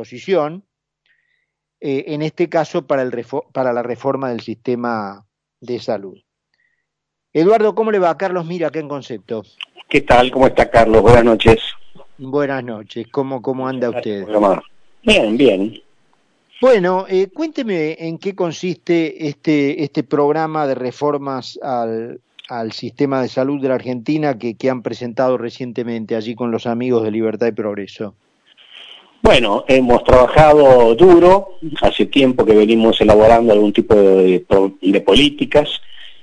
disposición, eh, en este caso para, el para la reforma del sistema de salud. Eduardo, ¿cómo le va? Carlos Mira, ¿qué en concepto? ¿Qué tal? ¿Cómo está Carlos? Buenas noches. Buenas noches, ¿cómo, cómo anda usted? Bien, bien. Bueno, eh, cuénteme en qué consiste este, este programa de reformas al, al sistema de salud de la Argentina que, que han presentado recientemente allí con los amigos de Libertad y Progreso. Bueno, hemos trabajado duro, hace tiempo que venimos elaborando algún tipo de, políticas,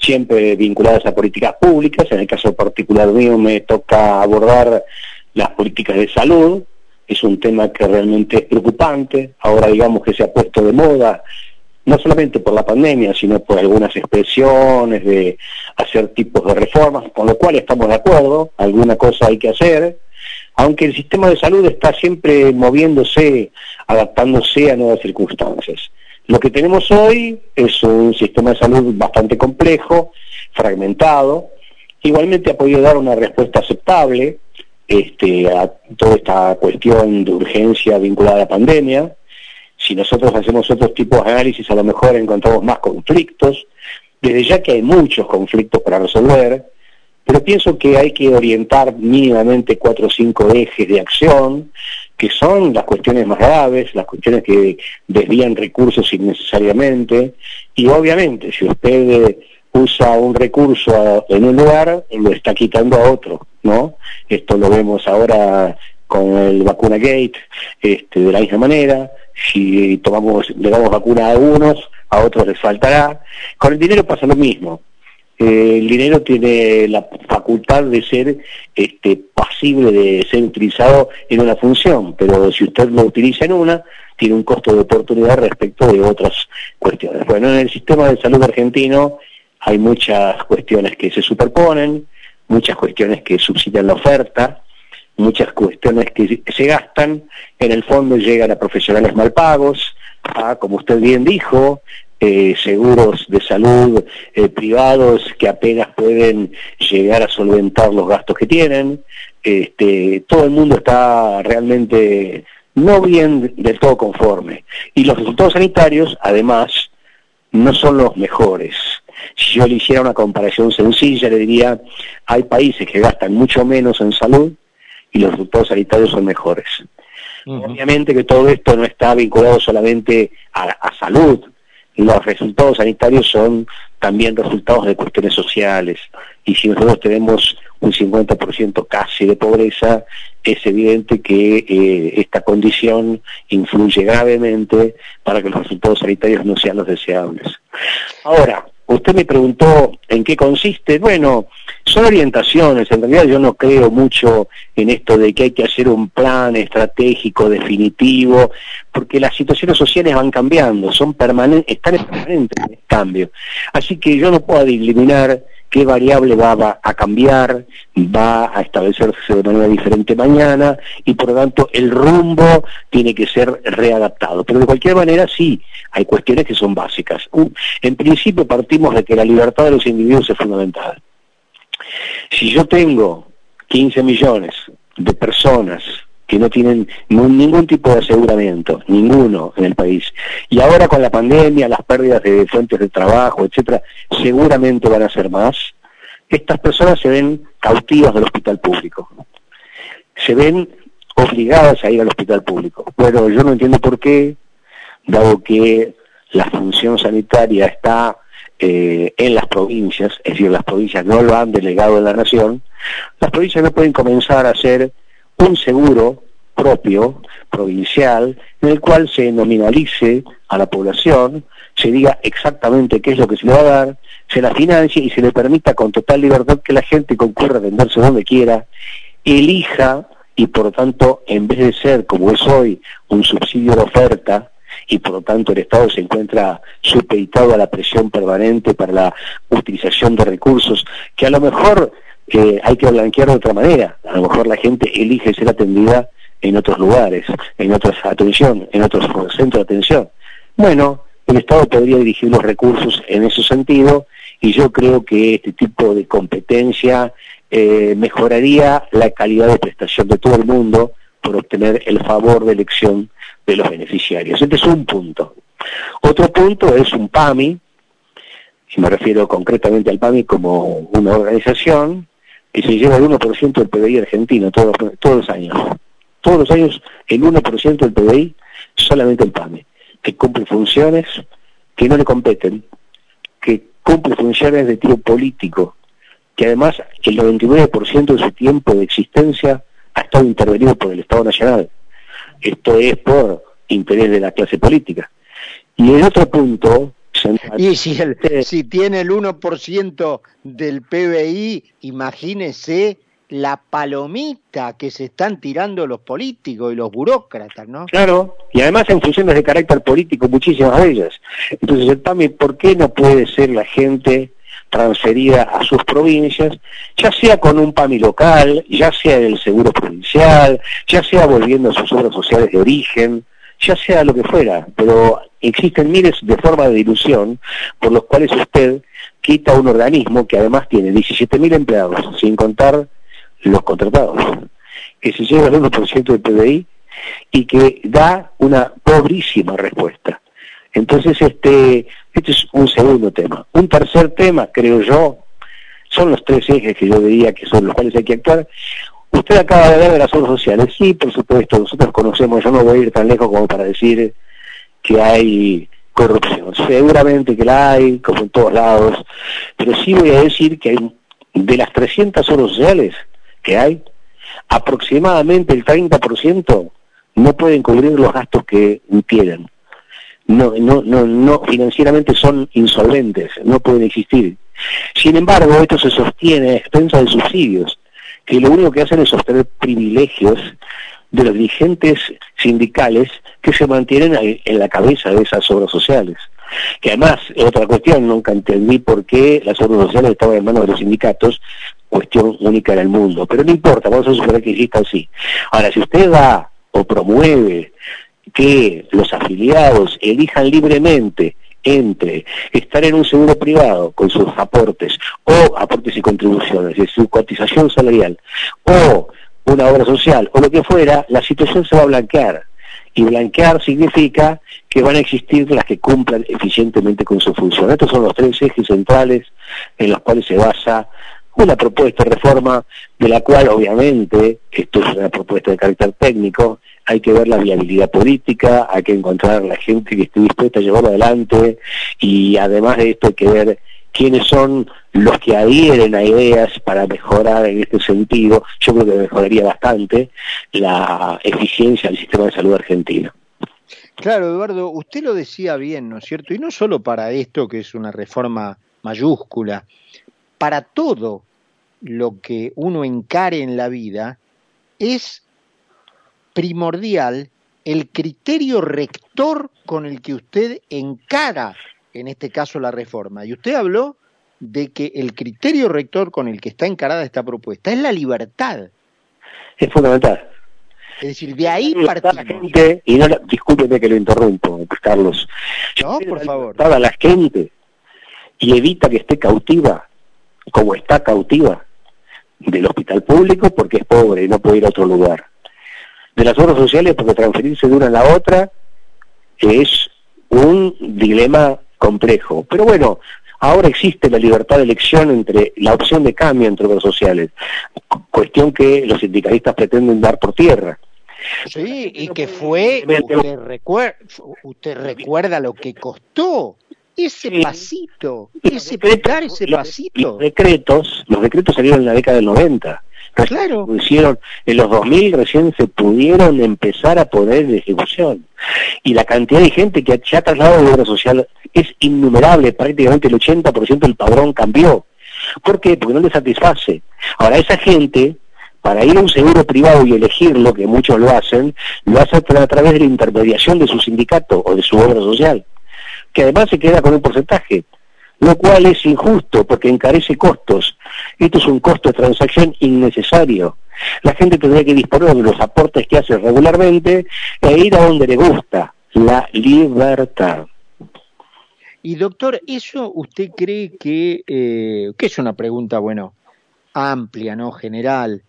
siempre vinculadas a políticas públicas, en el caso particular mío me toca abordar las políticas de salud, es un tema que realmente es preocupante, ahora digamos que se ha puesto de moda no solamente por la pandemia, sino por algunas expresiones de hacer tipos de reformas, con lo cual estamos de acuerdo, alguna cosa hay que hacer, aunque el sistema de salud está siempre moviéndose, adaptándose a nuevas circunstancias. Lo que tenemos hoy es un sistema de salud bastante complejo, fragmentado, igualmente ha podido dar una respuesta aceptable este, a toda esta cuestión de urgencia vinculada a la pandemia, si nosotros hacemos otros tipos de análisis, a lo mejor encontramos más conflictos, desde ya que hay muchos conflictos para resolver, pero pienso que hay que orientar mínimamente cuatro o cinco ejes de acción, que son las cuestiones más graves, las cuestiones que desvían recursos innecesariamente, y obviamente si usted usa un recurso en un lugar, lo está quitando a otro, ¿no? Esto lo vemos ahora con el vacuna gate, este, de la misma manera, si tomamos, le damos vacuna a algunos, a otros les faltará. Con el dinero pasa lo mismo. Eh, el dinero tiene la facultad de ser este, pasible de ser utilizado en una función, pero si usted lo utiliza en una, tiene un costo de oportunidad respecto de otras cuestiones. Bueno, en el sistema de salud argentino hay muchas cuestiones que se superponen, muchas cuestiones que subsidian la oferta, muchas cuestiones que se gastan, en el fondo llegan a profesionales mal pagos, a, como usted bien dijo, eh, seguros de salud eh, privados que apenas pueden llegar a solventar los gastos que tienen. Este, todo el mundo está realmente no bien del todo conforme. Y los resultados sanitarios, además, no son los mejores. Si yo le hiciera una comparación sencilla, le diría, hay países que gastan mucho menos en salud y los resultados sanitarios son mejores. Obviamente que todo esto no está vinculado solamente a, salud, los resultados sanitarios son también resultados de cuestiones sociales. Y si nosotros tenemos un 50% casi de pobreza, es evidente que eh, esta condición influye gravemente para que los resultados sanitarios no sean los deseables. Ahora, usted me preguntó en qué consiste. Bueno, son orientaciones, en realidad yo no creo mucho en esto de que hay que hacer un plan estratégico definitivo, porque las situaciones sociales van cambiando, son permanentes, están en permanente cambio. Así que yo no puedo eliminar qué variable va, a cambiar, va a establecerse de manera diferente mañana y por lo tanto el rumbo tiene que ser readaptado. Pero de cualquier manera sí, hay cuestiones que son básicas. En principio partimos de que la libertad de los individuos es fundamental. Si yo tengo 15 millones de personas que no tienen ningún tipo de aseguramiento, ninguno en el país. Y ahora con la pandemia, las pérdidas de fuentes de trabajo, etcétera, seguramente van a ser más. Estas personas se ven cautivas del hospital público. Se ven obligadas a ir al hospital público. Bueno, yo no entiendo por qué, dado que la función sanitaria está eh, en las provincias, es decir, las provincias no lo han delegado en la nación, las provincias no pueden comenzar a hacer un seguro propio, provincial, en el cual se nominalice a la población, se diga exactamente qué es lo que se le va a dar, se la financie y se le permita con total libertad que la gente concurra a venderse donde quiera, elija y por lo tanto, en vez de ser, como es hoy, un subsidio de oferta, y por lo tanto el Estado se encuentra supeditado a la presión permanente para la utilización de recursos que a lo mejor que hay que blanquear de otra manera. A lo mejor la gente elige ser atendida en otros lugares, en otras atención, en otros centros de atención. Bueno, el Estado podría dirigir los recursos en ese sentido y yo creo que este tipo de competencia eh, mejoraría la calidad de prestación de todo el mundo por obtener el favor de elección de los beneficiarios. Este es un punto. Otro punto es un PAMI, y me refiero concretamente al PAMI como una organización que se lleva el 1% del PBI argentino todos, todos los años. Todos los años el 1% del PBI solamente el PAMI, que cumple funciones que no le competen, que cumple funciones de tipo político, que además el 99% de su tiempo de existencia ha estado intervenido por el Estado Nacional. Esto es por interés de la clase política. Y el otro punto... Y si, si tiene el 1% del PBI, imagínese la palomita que se están tirando los políticos y los burócratas, ¿no? Claro, y además en funciones de carácter político, muchísimas de ellas. Entonces, el PAMI, ¿por qué no puede ser la gente transferida a sus provincias, ya sea con un PAMI local, ya sea del seguro provincial, ya sea volviendo a sus obras sociales de origen, ya sea lo que fuera, pero existen miles de formas de ilusión por los cuales usted quita un organismo que además tiene 17.000 empleados, sin contar los contratados, que se lleva el 1% del PBI y que da una pobrísima respuesta. Entonces, este, este es un segundo tema. Un tercer tema, creo yo, son los tres ejes que yo diría que son los cuales hay que actuar. Usted acaba de hablar de las obras sociales. Sí, por supuesto, nosotros conocemos, yo no voy a ir tan lejos como para decir que hay corrupción. Seguramente que la hay, como en todos lados, pero sí voy a decir que hay, de las 300 obras sociales que hay, aproximadamente el 30% no pueden cubrir los gastos que tienen no, no, no, no, financieramente son insolventes, no pueden existir. Sin embargo, esto se sostiene a expensas de subsidios, que lo único que hacen es sostener privilegios de los dirigentes sindicales que se mantienen en la cabeza de esas obras sociales. Que además, otra cuestión, nunca entendí por qué las obras sociales estaban en manos de los sindicatos, cuestión única en el mundo. Pero no importa, vamos a suponer que exista así. Ahora, si usted va o promueve que los afiliados elijan libremente entre estar en un seguro privado con sus aportes o aportes y contribuciones, de su cotización salarial o una obra social o lo que fuera, la situación se va a blanquear. Y blanquear significa que van a existir las que cumplan eficientemente con su función. Estos son los tres ejes centrales en los cuales se basa una propuesta de reforma de la cual obviamente, esto es una propuesta de carácter técnico, hay que ver la viabilidad política, hay que encontrar la gente que esté dispuesta a llevarlo adelante y además de esto hay que ver quiénes son los que adhieren a ideas para mejorar en este sentido. Yo creo que mejoraría bastante la eficiencia del sistema de salud argentino. Claro, Eduardo, usted lo decía bien, ¿no es cierto? Y no solo para esto, que es una reforma mayúscula, para todo lo que uno encare en la vida, es primordial el criterio rector con el que usted encara, en este caso, la reforma. Y usted habló de que el criterio rector con el que está encarada esta propuesta es la libertad. Es fundamental. Es decir, de ahí partimos. La gente, y no, discúlpeme que lo interrumpo, Carlos. No, por favor. a la gente y evita que esté cautiva, como está cautiva, del hospital público porque es pobre y no puede ir a otro lugar de las obras sociales porque transferirse de una a la otra es un dilema complejo. Pero bueno, ahora existe la libertad de elección entre la opción de cambio entre obras sociales, cuestión que los sindicalistas pretenden dar por tierra. Sí, y que fue, usted recuerda, lo que costó ese pasito, ese pecar ese pasito. Los decretos, los decretos salieron en la década del 90 Claro. Hicieron, en los 2000 recién se pudieron empezar a poner en ejecución. Y la cantidad de gente que se ha trasladado de obra social es innumerable, prácticamente el 80% del padrón cambió. ¿Por qué? Porque no le satisface. Ahora, esa gente, para ir a un seguro privado y elegirlo, que muchos lo hacen, lo hacen a través de la intermediación de su sindicato o de su obra social, que además se queda con un porcentaje lo cual es injusto porque encarece costos. Esto es un costo de transacción innecesario. La gente tendría que disponer de los aportes que hace regularmente e ir a donde le gusta, la libertad. Y doctor, ¿eso usted cree que, eh, que es una pregunta, bueno, amplia, ¿no? General,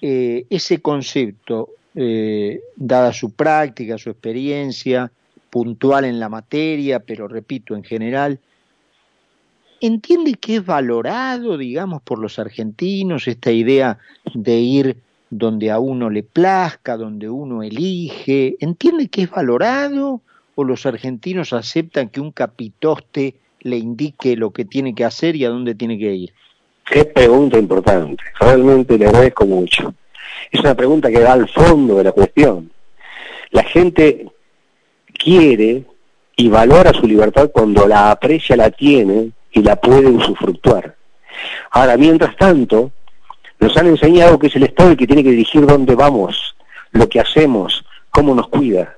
eh, ese concepto, eh, dada su práctica, su experiencia, puntual en la materia, pero repito, en general, entiende que es valorado, digamos, por los argentinos esta idea de ir donde a uno le plazca, donde uno elige, entiende que es valorado o los argentinos aceptan que un capitoste le indique lo que tiene que hacer y a dónde tiene que ir? Qué pregunta importante, realmente le agradezco mucho. Es una pregunta que va al fondo de la cuestión. La gente quiere y valora su libertad cuando la aprecia, la tiene y la puede usufructuar. Ahora, mientras tanto, nos han enseñado que es el Estado el que tiene que dirigir dónde vamos, lo que hacemos, cómo nos cuida.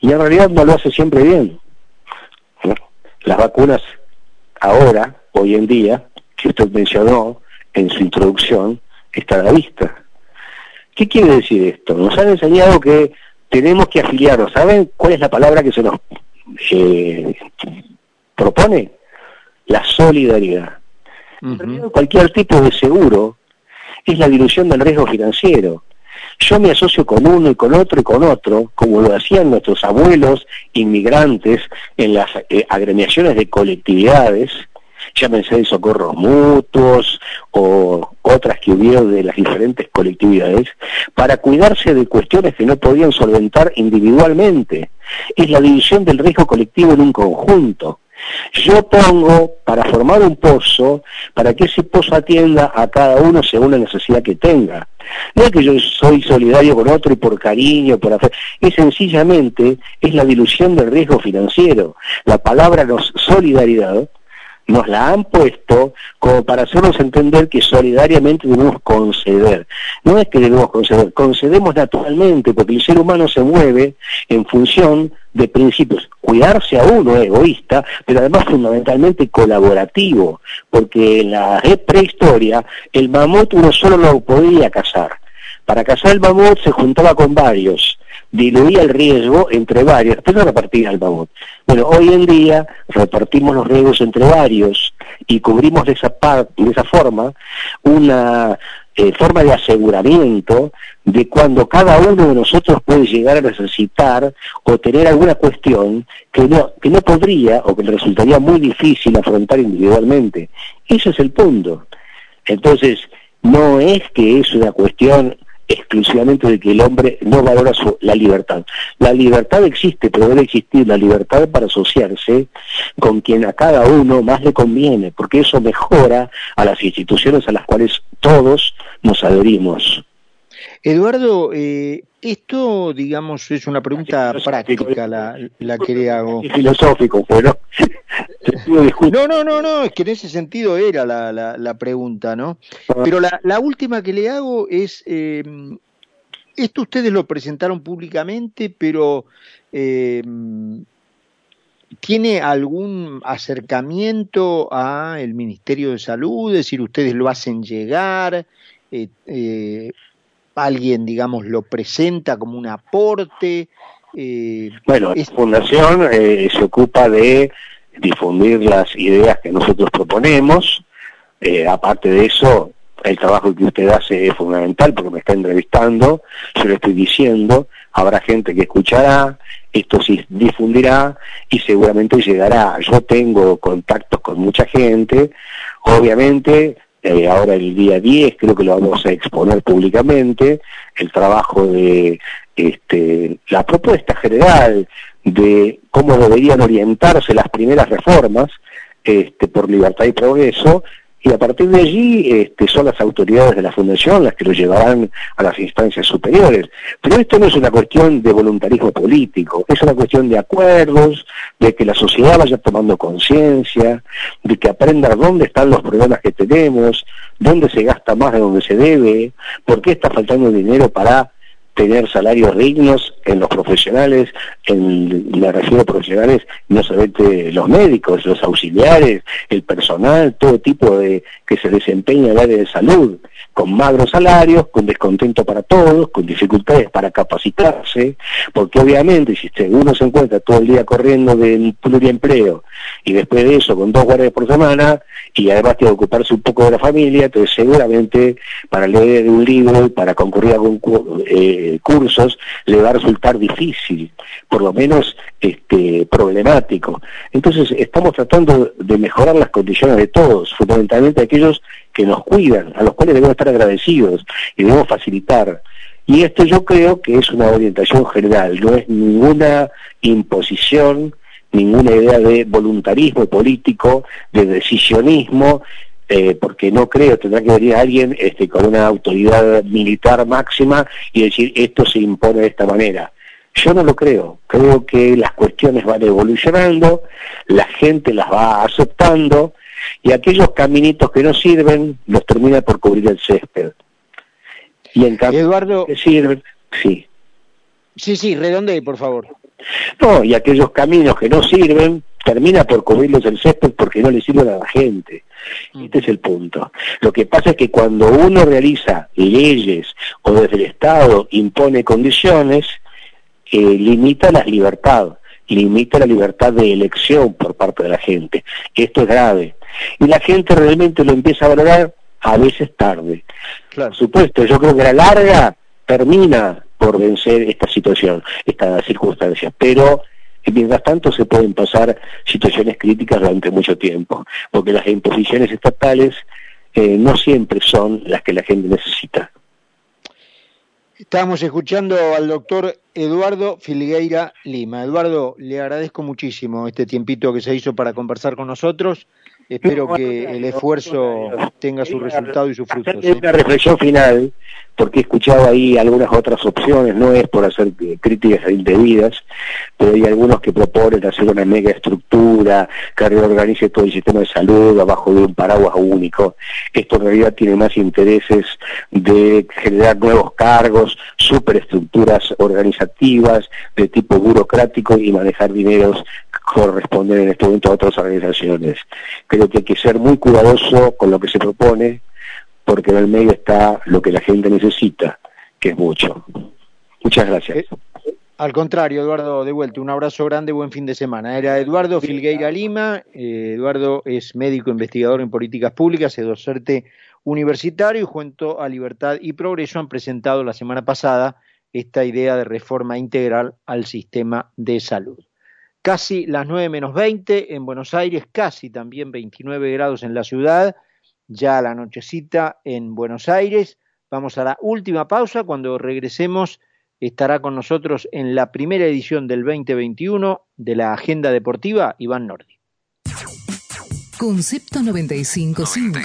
Y en realidad no lo hace siempre bien. Las vacunas ahora, hoy en día, que usted mencionó en su introducción, están a la vista. ¿Qué quiere decir esto? Nos han enseñado que tenemos que afiliarnos. ¿Saben cuál es la palabra que se nos eh, propone? La solidaridad. Cualquier tipo de seguro es la dilución del riesgo financiero. Yo me asocio con uno y con otro y con otro, como lo hacían nuestros abuelos inmigrantes en las eh, agremiaciones de colectividades, llámense de socorros mutuos o otras que hubieron de las diferentes colectividades, para cuidarse de cuestiones que no podían solventar individualmente. Es la división del riesgo colectivo en un conjunto. Yo pongo para formar un pozo, para que ese pozo atienda a cada uno según la necesidad que tenga. No es que yo soy solidario con otro y por cariño, por hacer, es sencillamente, es la dilución del riesgo financiero. La palabra nos, solidaridad nos la han puesto como para hacernos entender que solidariamente debemos conceder. No es que debemos conceder, concedemos naturalmente, porque el ser humano se mueve en función de principios. Cuidarse a uno egoísta, pero además fundamentalmente colaborativo, porque en la prehistoria el mamut uno solo no podía cazar. Para cazar el mamut se juntaba con varios diluía el riesgo entre varios, pero repartía el mamut. Bueno, hoy en día repartimos los riesgos entre varios y cubrimos de esa, de esa forma una eh, forma de aseguramiento de cuando cada uno de nosotros puede llegar a necesitar o tener alguna cuestión que no, que no podría o que le resultaría muy difícil afrontar individualmente. Ese es el punto. Entonces, no es que es una cuestión exclusivamente de que el hombre no valora la libertad. La libertad existe, pero debe existir la libertad para asociarse con quien a cada uno más le conviene, porque eso mejora a las instituciones a las cuales todos nos adherimos. Eduardo, eh, esto, digamos, es una pregunta práctica la, la que le hago. filosófico, pero... no, no, no, no, es que en ese sentido era la, la, pregunta, ¿no? Ah. Pero la, la, última que le hago es, eh, esto ustedes lo presentaron públicamente, pero eh, ¿tiene algún acercamiento a el Ministerio de Salud? Es decir, ustedes lo hacen llegar, eh, eh alguien, digamos, lo presenta como un aporte. Eh, bueno, la fundación eh, se ocupa de difundir las ideas que nosotros proponemos. Eh, aparte de eso, el trabajo que usted hace es fundamental porque me está entrevistando, yo le estoy diciendo, habrá gente que escuchará, esto se difundirá y seguramente llegará. Yo tengo contactos con mucha gente, obviamente eh, ahora el día 10 creo que lo vamos a exponer públicamente, el trabajo de este, la propuesta general de cómo deberían orientarse las primeras reformas este, por libertad y progreso, y a partir de allí este, son las autoridades de la Fundación las que lo llevarán a las instancias superiores. Pero esto no es una cuestión de voluntarismo político, es una cuestión de acuerdos, de que la sociedad vaya tomando conciencia, de que aprenda dónde están los problemas que tenemos, dónde se gasta más de donde se debe, por qué está faltando dinero para tener salarios dignos en los profesionales, en, la región de profesionales, no solamente los médicos, los auxiliares, el personal, todo tipo de que se desempeña en el área de salud, con magros salarios, con descontento para todos, con dificultades para capacitarse, porque obviamente si uno se encuentra todo el día corriendo del pluriempleo y después de eso con dos guardias por semana y además tiene que ocuparse un poco de la familia, entonces seguramente para leer un libro, para concurrir a algún eh, eh, cursos le va a resultar difícil, por lo menos este, problemático. Entonces estamos tratando de mejorar las condiciones de todos, fundamentalmente aquellos que nos cuidan, a los cuales debemos estar agradecidos y debemos facilitar. Y esto yo creo que es una orientación general, no es ninguna imposición, ninguna idea de voluntarismo político, de decisionismo, eh, porque no creo, tendrá que venir alguien este, con una autoridad militar máxima y decir esto se impone de esta manera. Yo no lo creo, creo que las cuestiones van evolucionando, la gente las va aceptando y aquellos caminitos que no sirven los termina por cubrir el césped. Y en cambio, Eduardo, que sirven, sí. Sí, sí, redonde, por favor. No, y aquellos caminos que no sirven, termina por cubrirlos el césped porque no le sirven a la gente. Mm. Este es el punto. Lo que pasa es que cuando uno realiza leyes o desde el Estado impone condiciones, eh, limita la libertad, limita la libertad de elección por parte de la gente. Esto es grave. Y la gente realmente lo empieza a valorar a veces tarde. Claro. Por supuesto, yo creo que la larga termina por vencer esta situación, esta circunstancia, pero mientras tanto se pueden pasar situaciones críticas durante mucho tiempo, porque las imposiciones estatales eh, no siempre son las que la gente necesita. Estamos escuchando al doctor Eduardo Filgueira Lima. Eduardo, le agradezco muchísimo este tiempito que se hizo para conversar con nosotros. Espero que el esfuerzo tenga su resultado y su fruto. Una reflexión final, porque he escuchado ahí algunas otras opciones, no es por hacer críticas indebidas, pero hay algunos que proponen hacer una mega estructura, que reorganice todo el sistema de salud abajo de un paraguas único. Esto en realidad tiene más intereses de generar nuevos cargos, superestructuras organizativas de tipo burocrático y manejar dineros corresponder en este momento a otras organizaciones. Creo que hay que ser muy cuidadoso con lo que se propone, porque en el medio está lo que la gente necesita, que es mucho. Muchas gracias. Eh, al contrario, Eduardo, de vuelta, un abrazo grande, buen fin de semana. Era Eduardo Filgueira Lima, eh, Eduardo es médico investigador en políticas públicas, es docente universitario y junto a Libertad y Progreso han presentado la semana pasada esta idea de reforma integral al sistema de salud casi las 9 menos 20 en Buenos Aires, casi también 29 grados en la ciudad, ya la nochecita en Buenos Aires. Vamos a la última pausa, cuando regresemos estará con nosotros en la primera edición del 2021 de la Agenda Deportiva Iván Nordi. Concepto 955.